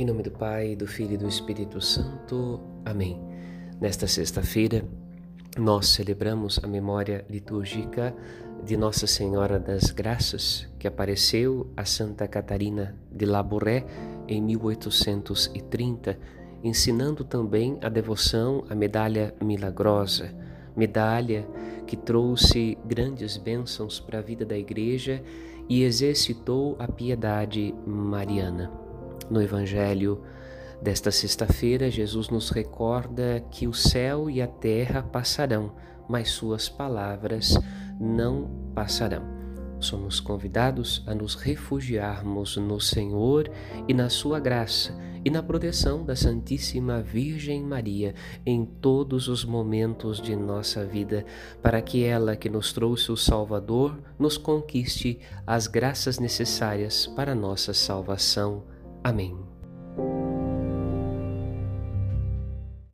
Em nome do Pai, do Filho e do Espírito Santo. Amém. Nesta sexta-feira, nós celebramos a memória litúrgica de Nossa Senhora das Graças, que apareceu a Santa Catarina de Labouré em 1830, ensinando também a devoção à medalha milagrosa, medalha que trouxe grandes bênçãos para a vida da Igreja e exercitou a piedade mariana. No Evangelho desta sexta-feira, Jesus nos recorda que o céu e a terra passarão, mas Suas palavras não passarão somos convidados a nos refugiarmos no Senhor e na Sua graça e na proteção da Santíssima Virgem Maria em todos os momentos de nossa vida, para que ela, que nos trouxe o Salvador, nos conquiste as graças necessárias para nossa salvação. Amém.